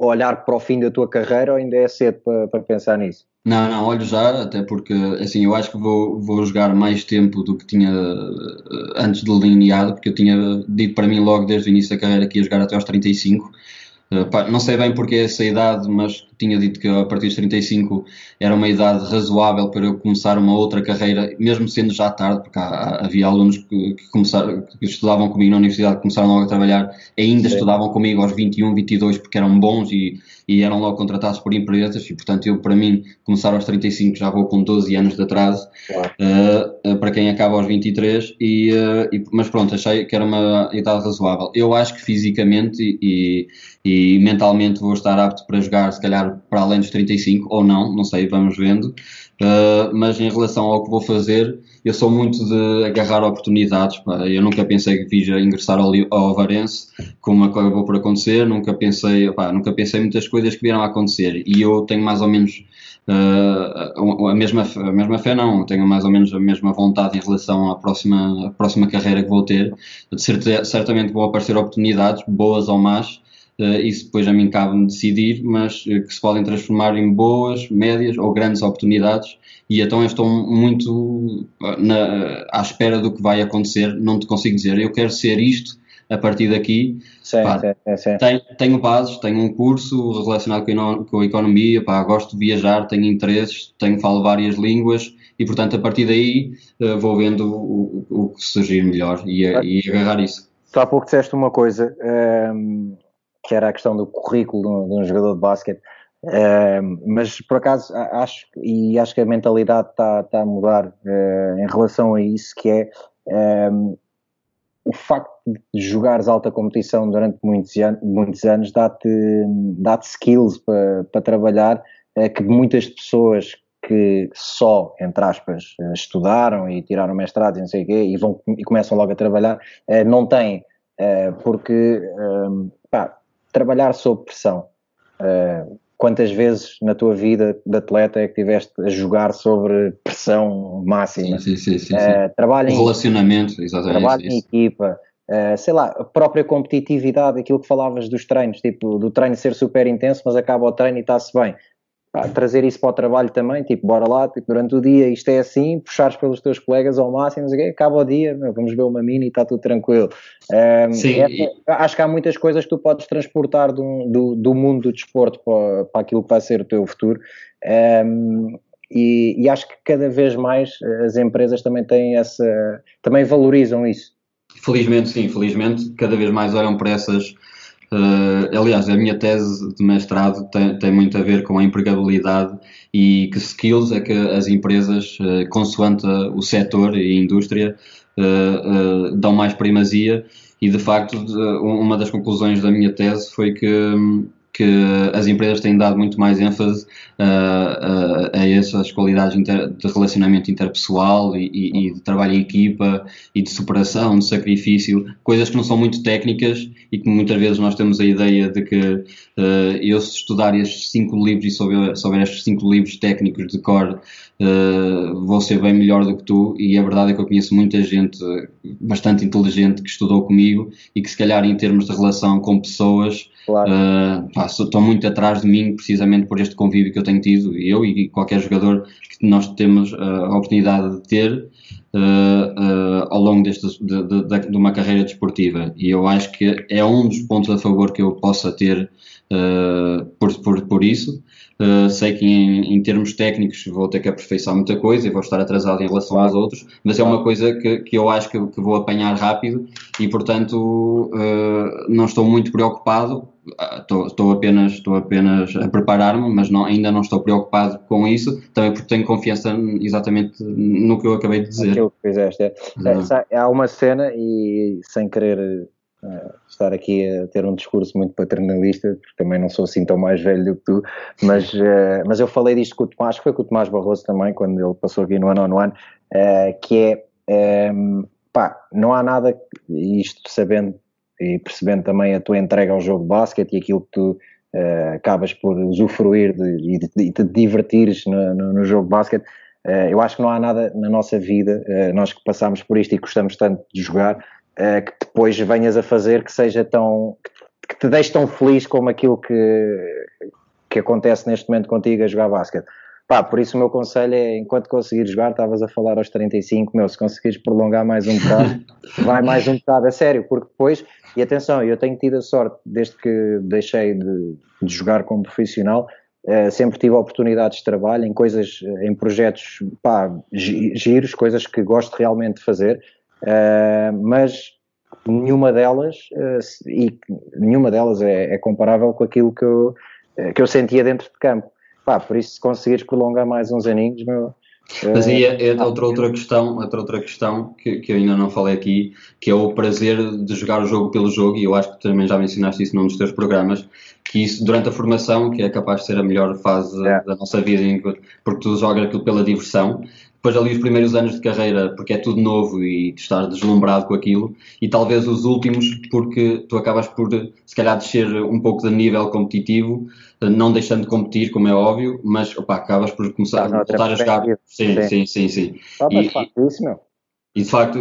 a olhar para o fim da tua carreira ou ainda é cedo para, para pensar nisso? Não, não, olho já, até porque assim, eu acho que vou, vou jogar mais tempo do que tinha uh, antes delineado, porque eu tinha dito para mim logo desde o início da carreira que ia jogar até aos 35 Uh, pá, não sei bem porque é essa idade, mas tinha dito que a partir dos 35 era uma idade razoável para eu começar uma outra carreira, mesmo sendo já tarde, porque há, havia alunos que, que, começaram, que estudavam comigo na universidade, começaram logo a trabalhar, ainda Sim. estudavam comigo aos 21, 22, porque eram bons e, e eram logo contratados por empresas, e portanto eu, para mim, começar aos 35 já vou com 12 anos de atraso, claro. uh, uh, para quem acaba aos 23, e, e, mas pronto, achei que era uma idade razoável. Eu acho que fisicamente e, e mentalmente vou estar apto para jogar, se calhar, para além dos 35 ou não, não sei, vamos vendo. Uh, mas em relação ao que vou fazer, eu sou muito de agarrar oportunidades. Pá. Eu nunca pensei que vija ingressar ao, ao Varense, como acabou por acontecer. Nunca pensei, pá, nunca pensei muitas coisas que vieram a acontecer. E eu tenho mais ou menos uh, a, mesma, a mesma fé, não. Tenho mais ou menos a mesma vontade em relação à próxima, à próxima carreira que vou ter. De certamente vão aparecer oportunidades, boas ou más isso depois a mim cabe-me decidir, mas uh, que se podem transformar em boas, médias ou grandes oportunidades. E então eu estou muito eh, na, à espera do que vai acontecer. Não te consigo dizer, eu quero ser isto a partir daqui. Sim, pá, sim, sim. Tenho, tenho, bases, tenho um curso relacionado com, com a economia, pá, gosto de viajar, tenho interesses, tenho, falo várias línguas e, portanto, a partir daí vou vendo o, o, que surgir melhor e, e agarrar isso. Tu há pouco disseste uma coisa. Ehm, que era a questão do currículo de um, jogador de basquete. Uh, mas por acaso acho e acho que a mentalidade está tá a mudar uh, em relação a isso que é um, o facto de jogares alta competição durante muitos, an muitos anos dá-te dá skills para pa trabalhar uh, que muitas pessoas que só, entre aspas, estudaram e tiraram mestrado e não sei o quê e, vão, e começam logo a trabalhar, não têm, porque pá, trabalhar sob pressão quantas vezes na tua vida de atleta é que tiveste a jogar sobre pressão máxima? Sim, sim, sim. sim, Uh, trabalho em, relacionamento, exatamente. Trabalho em equipa. Uh, sei lá, a própria competitividade, aquilo que falavas dos treinos, tipo, do treino ser super intenso, mas acaba o treino e está-se bem pá, trazer isso para o trabalho também, tipo, bora lá, tipo, durante o dia isto é assim, puxares pelos teus colegas ao máximo, acaba o dia, meu, vamos ver uma mini e está tudo tranquilo. Um, Sim, é, e... Acho que há muitas coisas que tu podes transportar do, do, do mundo do desporto para, para aquilo que vai ser o teu futuro. Um, e, e, acho que cada vez mais as empresas também têm essa, também valorizam isso. Felizmente, sim, felizmente, cada vez mais olham para essas Uh, aliás, a minha tese de mestrado tem, tem, muito a ver com a empregabilidade e que skills é que as empresas, uh, consoante o setor e a indústria, uh, dão mais primazia. E de facto, uma das conclusões da minha tese foi que um, que as empresas têm dado muito mais ênfase uh, uh, a essas qualidades inter, de relacionamento interpessoal e, e, e, de trabalho em equipa e de superação, de sacrifício, coisas que não são muito técnicas e que muitas vezes nós temos a ideia de que uh, eu se estudar estes cinco livros e souber, souber estes cinco livros técnicos de cor vou ser bem melhor do que tu e a verdade é que eu conheço muita gente bastante inteligente que estudou comigo e que se calhar em termos de relação com pessoas Claro. Uh, pá, estão muito atrás de mim precisamente por este convívio que eu tenho tido, eu e qualquer jogador que nós temos uh, a oportunidade de ter uh, ao longo deste, de, de, de, uma carreira desportiva. E eu acho que é um dos pontos a favor que eu possa ter por, por, por isso. Uh, sei que em, em, termos técnicos vou ter que aperfeiçoar muita coisa e vou estar atrasado em relação aos outros, mas é uma coisa que, que eu acho que, que vou apanhar rápido e, portanto, uh, não estou muito preocupado. Estou, apenas, estou apenas a preparar-me, mas não, ainda não estou preocupado com isso, também porque tenho confiança exatamente no que eu acabei de dizer. Aquilo que fizeste. É. Uhum. Há uma cena, e sem querer uh, estar aqui a ter um discurso muito paternalista, porque também não sou assim tão mais velho do que tu, mas, uh, mas eu falei disto com o Tomás, que foi com o Tomás Barroso também, quando ele passou aqui no ano no ano, uh, que é, um, pá, não há nada, isto sabendo e percebendo também a tua entrega ao jogo de basquete e aquilo que tu uh, acabas por usufruir e de, de, te divertires no, no, no, jogo de basquete, uh, eu acho que não há nada na nossa vida, uh, nós que passamos por isto e gostamos tanto de jogar, que depois venhas a fazer que seja tão. que te deixe tão feliz como aquilo que, que acontece neste momento contigo a jogar basquete. Pá, por isso o meu conselho é, enquanto conseguires jogar, estavas a falar aos 35, meu, se conseguires prolongar mais um bocado, vai mais um bocado a sério, porque depois, e atenção, eu tenho tido a sorte, desde que deixei de, de jogar como profissional, uh, sempre tive oportunidades de trabalho em coisas, em projetos, pá, giros, coisas que gosto realmente de fazer, Uh, mas nenhuma delas uh, e nenhuma delas é, é, comparável com aquilo que eu, eh, que eu sentia dentro de campo. Pá, por isso, se conseguires prolongar mais uns aninhos, meu, mas aí é, é outra, outra questão, outra, outra questão que, que eu ainda não falei aqui, que é o prazer de jogar o jogo pelo jogo, e eu acho que também já mencionaste isso num dos teus programas, que isso durante a formação, que é capaz de ser a melhor fase é. da nossa vida, porque tu jogas aquilo pela diversão, depois ali os primeiros anos de carreira, porque é tudo novo e tu estás deslumbrado com aquilo, e talvez os últimos, porque tu acabas por, se calhar, descer um pouco de nível competitivo, não deixando de competir, como é óbvio, mas opa, acabas por começar a voltar a jogar. Sim, sim, sim, sim. Ah, e, e de facto,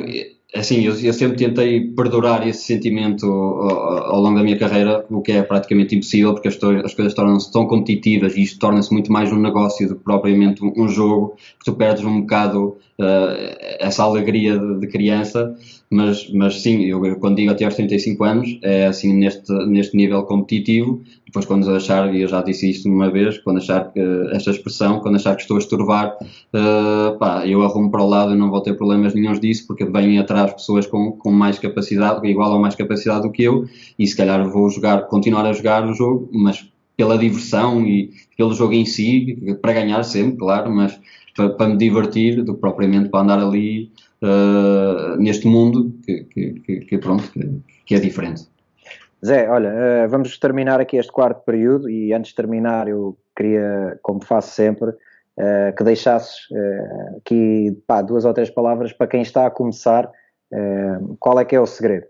assim, eu, eu, sempre tentei perdurar esse sentimento ao, ao, longo da minha carreira, o que é praticamente impossível, porque as, as coisas tornam-se tão competitivas e isto torna-se muito mais um negócio do que propriamente um, um jogo, que tu perdes um bocado uh, essa alegria de, de, criança, mas, mas sim, eu quando digo até aos 35 anos, é assim neste, neste nível competitivo, depois quando achar, e eu já disse isto uma vez, quando achar que, esta expressão, quando achar que estou a estorvar, uh, pá, eu arrumo para o lado e não vou ter problemas nenhums disso, porque vêm atrás pessoas com, com mais capacidade, igual ou mais capacidade do que eu, e se calhar vou jogar, continuar a jogar o jogo, mas pela diversão e pelo jogo em si, para ganhar sempre, claro, mas para, para me divertir do que propriamente para andar ali uh, neste mundo que, que, que pronto, que, que, é diferente. Zé, olha, uh, vamos terminar aqui este quarto período e antes de terminar eu queria, como faço sempre, uh, que deixasses aqui pá, duas ou três palavras para quem está a começar, qual é que é o segredo?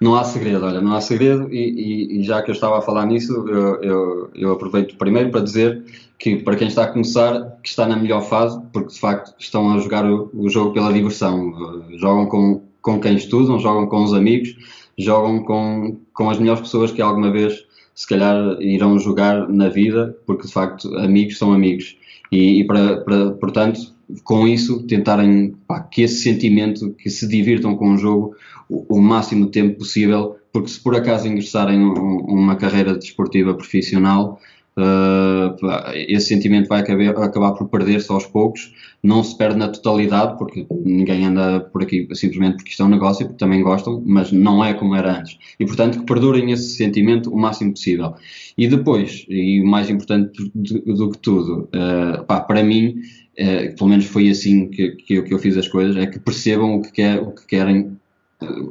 Não há segredo, olha, não há segredo, e, e, e já que eu estava a falar nisso, eu, eu, eu, aproveito primeiro para dizer que para quem está a começar, que está na melhor fase, porque de facto estão a jogar o, o jogo pela diversão. Jogam com, com quem estudam, jogam com os amigos, jogam com, com as melhores pessoas que alguma vez se calhar irão jogar na vida, porque de facto amigos são amigos. E, e para, para, portanto, com isso, tentarem pá, que esse sentimento, que se divirtam com o jogo o, o máximo tempo possível, porque se por acaso ingressarem numa carreira desportiva profissional, Uh, esse sentimento vai acabar, acabar por perder-se aos poucos, não se perde na totalidade, porque ninguém anda por aqui simplesmente porque isto é um negócio, porque também gostam, mas não é como era antes. E portanto que perdurem esse sentimento o máximo possível. E depois, e o mais importante do, do que tudo, uh, pá, para mim, uh, pelo menos foi assim que, que, eu, que eu fiz as coisas, é que percebam o que, quer, o que querem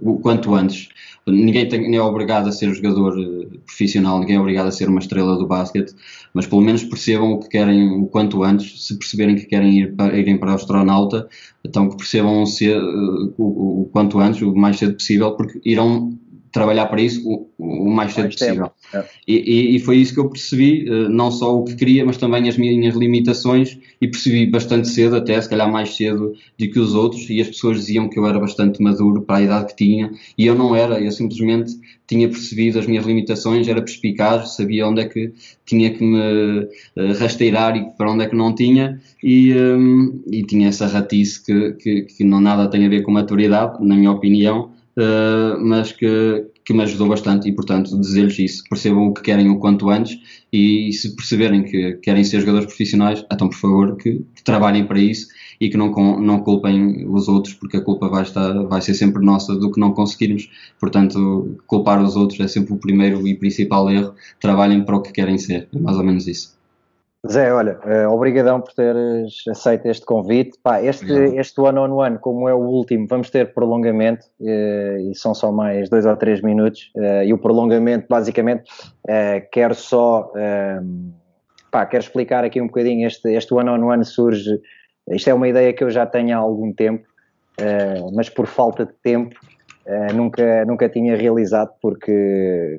o quanto antes. Ninguém tem, é obrigado a ser jogador eh, profissional, ninguém é obrigado a ser uma estrela do basquete, mas pelo menos percebam o que querem o quanto antes. Se perceberem que querem ir para, irem para o astronauta, então que percebam ser, eh, o, o, quanto antes, o mais cedo possível, porque irão trabalhar para isso o, o mais cedo possível. É. E, e, foi isso que eu percebi, eh, não só o que queria, mas também as minhas limitações, e percebi bastante cedo, até se calhar mais cedo do que os outros, e as pessoas diziam que eu era bastante maduro para a idade que tinha, e eu não era, eu simplesmente tinha percebido as minhas limitações, era perspicaz, sabia onde é que tinha que me eh, rasteirar e para onde é que não tinha, e, um, e tinha essa ratice que, que, que não nada tem a ver com maturidade, na minha opinião, uh, mas que, que me ajudou bastante e, portanto, dizer-lhes isso. Percebam o que querem o quanto antes e, se perceberem que querem ser jogadores profissionais, então, por favor, que, que trabalhem para isso e que não, não culpem os outros, porque a culpa vai, estar, vai ser sempre nossa do que não conseguirmos. Portanto, culpar os outros é sempre o primeiro e principal erro. Trabalhem para o que querem ser. É mais ou menos isso. Zé, olha, uh, obrigadão por teres aceito este convite. Pá, este, este one on one, como é o último, vamos ter prolongamento uh, e são só mais dois ou três minutos. Uh, e o prolongamento, basicamente, quero só, pá, quero explicar aqui um bocadinho. Este, este one on one surge, isto é uma ideia que eu já tenho há algum tempo, mas por falta de tempo nunca, nunca tinha realizado porque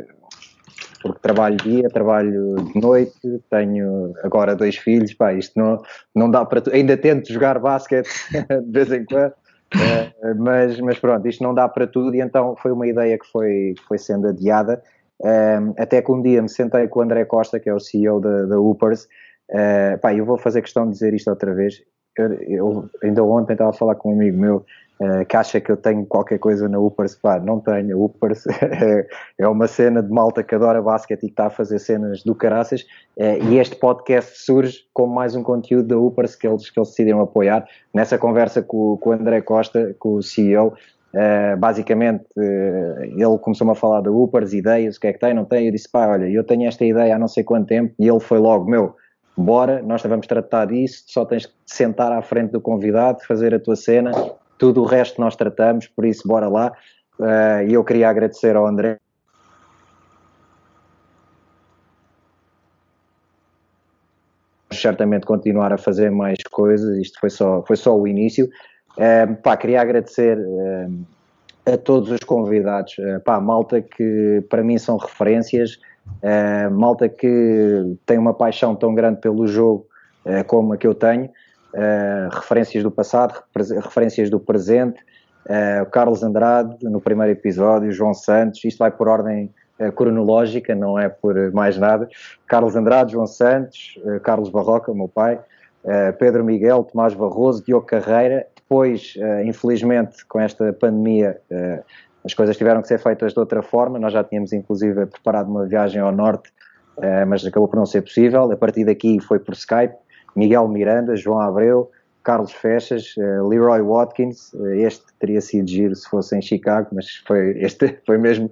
porque trabalho dia, trabalho de noite, tenho agora dois filhos, pá, isto não, não dá para. Ainda tento jogar basquete de vez em quando, uh, mas, mas pronto, isto não dá para tudo, e então foi uma ideia que foi, foi sendo adiada. Uh, até que um dia me sentei com o André Costa, que é o CEO da, da Upers, uh, pá, eu vou fazer questão de dizer isto outra vez. Eu, eu ainda ontem estava a falar com um amigo meu uh, que acha que eu tenho qualquer coisa na Upers, pá, não tenho. A Upers é, é uma cena de malta que adora basquete e que está a fazer cenas do caraças. Uh, e este podcast surge como mais um conteúdo da Upers que eles, que eles decidiram apoiar. Nessa conversa com, com o André Costa, com o CEO, eh, basicamente ele começou-me a falar da Upers, ideias, o que é que tem, não tem, eu disse, pá, olha, eu tenho esta ideia há não sei quanto tempo, e ele foi logo, meu, bora, nós vamos tratar disso, só tens que sentar à frente do convidado, fazer a tua cena, tudo o resto nós tratamos, por isso bora lá. Eh, e eu queria agradecer ao André. certamente continuar a fazer mais coisas, isto foi só, foi só o início. Uh, pá, queria agradecer uh, a todos os convidados, uh, pá, malta que para mim são referências, malta que tem uma paixão tão grande pelo jogo como a que eu tenho, uh, referências do passado, referências do presente, uh, Carlos Andrade no primeiro episódio, João Santos, isto vai por ordem uh, cronológica, não é por mais nada. Carlos Andrade, João Santos, Carlos Barroca, meu pai, Pedro Miguel, Tomás Barroso, Diogo Carreira. Depois, infelizmente, com esta pandemia, as coisas tiveram que ser feitas de outra forma. Nós já tínhamos, inclusive, preparado uma viagem ao norte, mas acabou por não ser possível. A partir daqui foi por Skype. Miguel Miranda, João Abreu, Carlos Fechas, uh, Leroy Watkins, uh, este teria sido giro se fosse em Chicago, mas foi, este foi mesmo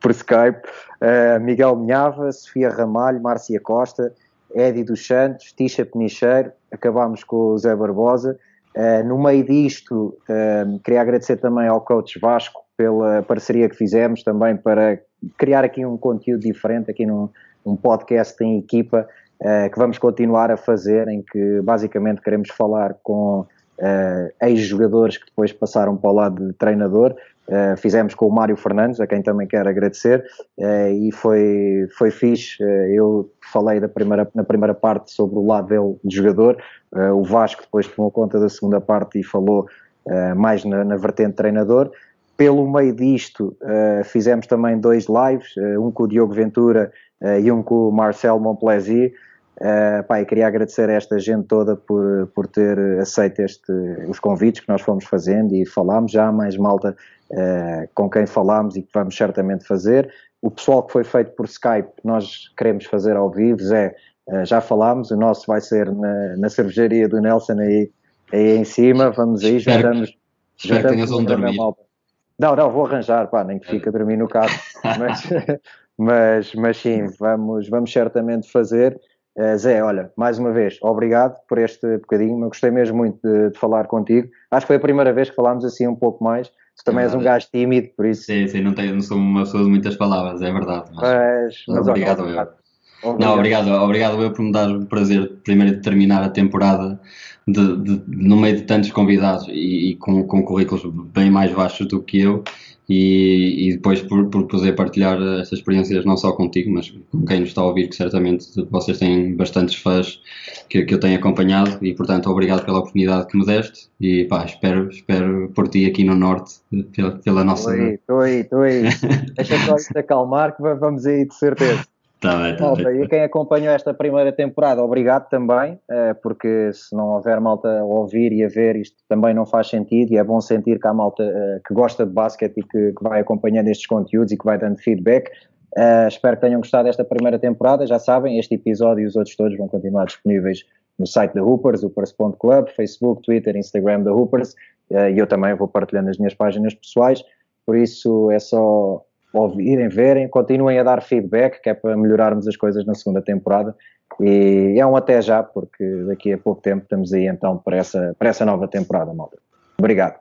por Skype, uh, Miguel Minhava, Sofia Ramalho, Márcia Costa, Eddie dos Santos, Tisha Penicheiro, acabámos com o Zé Barbosa. no meio disto, queria agradecer também ao coach Vasco pela parceria que fizemos, também para criar aqui um conteúdo diferente, aqui num, um podcast em equipa, que vamos continuar a fazer, em que basicamente queremos falar com uh, ex-jogadores que depois passaram para o lado de treinador. Uh, fizemos com o Mário Fernandes, a quem também quero agradecer, e foi, foi fixe. eu falei da primeira, na primeira parte sobre o lado dele de jogador, o Vasco depois tomou conta da segunda parte e falou mais na, na vertente treinador pelo meio disto, uh, fizemos também dois lives, uh, um com o Diogo Ventura uh, e um com o Marcel Montplaisir. Uh, pá, queria agradecer a esta gente toda por, por ter aceito este, os convites que nós fomos fazendo e falámos já mais malta uh, com quem falámos e que vamos certamente fazer. O pessoal que foi feito por Skype, nós queremos fazer ao vivo, Zé, uh, já falámos, o nosso vai ser na, na cervejaria do Nelson aí, aí em cima, vamos aí, espero, juntamos, espero juntamos que tenhas dormir. Não, não, vou arranjar, pá, nem que fique a dormir no carro, mas, mas, mas sim, vamos, vamos certamente fazer. Uh, Zé, olha, mais uma vez, obrigado por este bocadinho. Eu gostei mesmo muito de, de, falar contigo. Acho que foi a primeira vez que falámos assim um pouco mais. Tu também é és um gajo tímido, por isso. Sim, sim, não, tenho, não sou uma pessoa de muitas palavras, é verdade. Mas, mas, mas obrigado, obrigado. Obrigado. Não, obrigado, obrigado eu por me dar o prazer primeiro de terminar a temporada de, de, no meio de tantos convidados e, e com, com currículos bem mais baixos do que eu e, e depois por, por poder partilhar essas experiências não só contigo, mas com quem nos está a ouvir, que certamente vocês têm bastantes fãs que, que eu tenho acompanhado e portanto obrigado pela oportunidade que me deste e pá, espero, espero por ti aqui no Norte pela, pela nossa... Estou aí, estou aí, Deixa só isto acalmar que vamos aí de certeza. Tá bem, tá malta, bem. E quem acompanhou esta primeira temporada, obrigado também, eh, porque se não houver malta a ouvir e a ver, isto também não faz sentido e é bom sentir que há malta eh, que gosta de basquete e que, que vai acompanhando estes conteúdos e que vai dando feedback. Uh, espero que tenham gostado desta primeira temporada. Já sabem, este episódio e os outros todos vão continuar disponíveis no site da Hoopers, hoopers.club, Facebook, Twitter, Instagram da Hoopers uh, e eu também vou partilhando as minhas páginas pessoais. Por isso é só ouvirem, verem, continuem a dar feedback, que é para melhorarmos as coisas na segunda temporada. E é um até já, porque daqui a pouco tempo estamos aí então para essa, para essa nova temporada, malta. Obrigado.